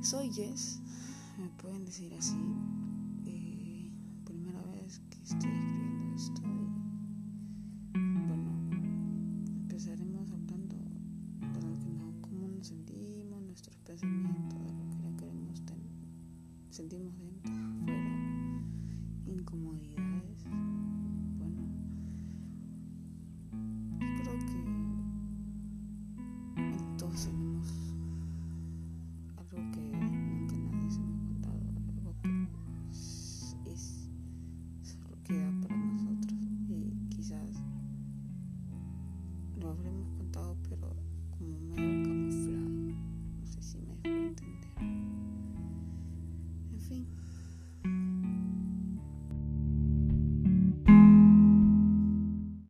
Soy Jess, me pueden decir así. Eh, primera vez que estoy escribiendo esto y bueno, empezaremos hablando de lo que no, cómo nos sentimos, nuestros pensamientos, de lo que ya queremos sentimos dentro, afuera, incomodidades. habremos contado, pero como medio camuflado. No sé si me dejó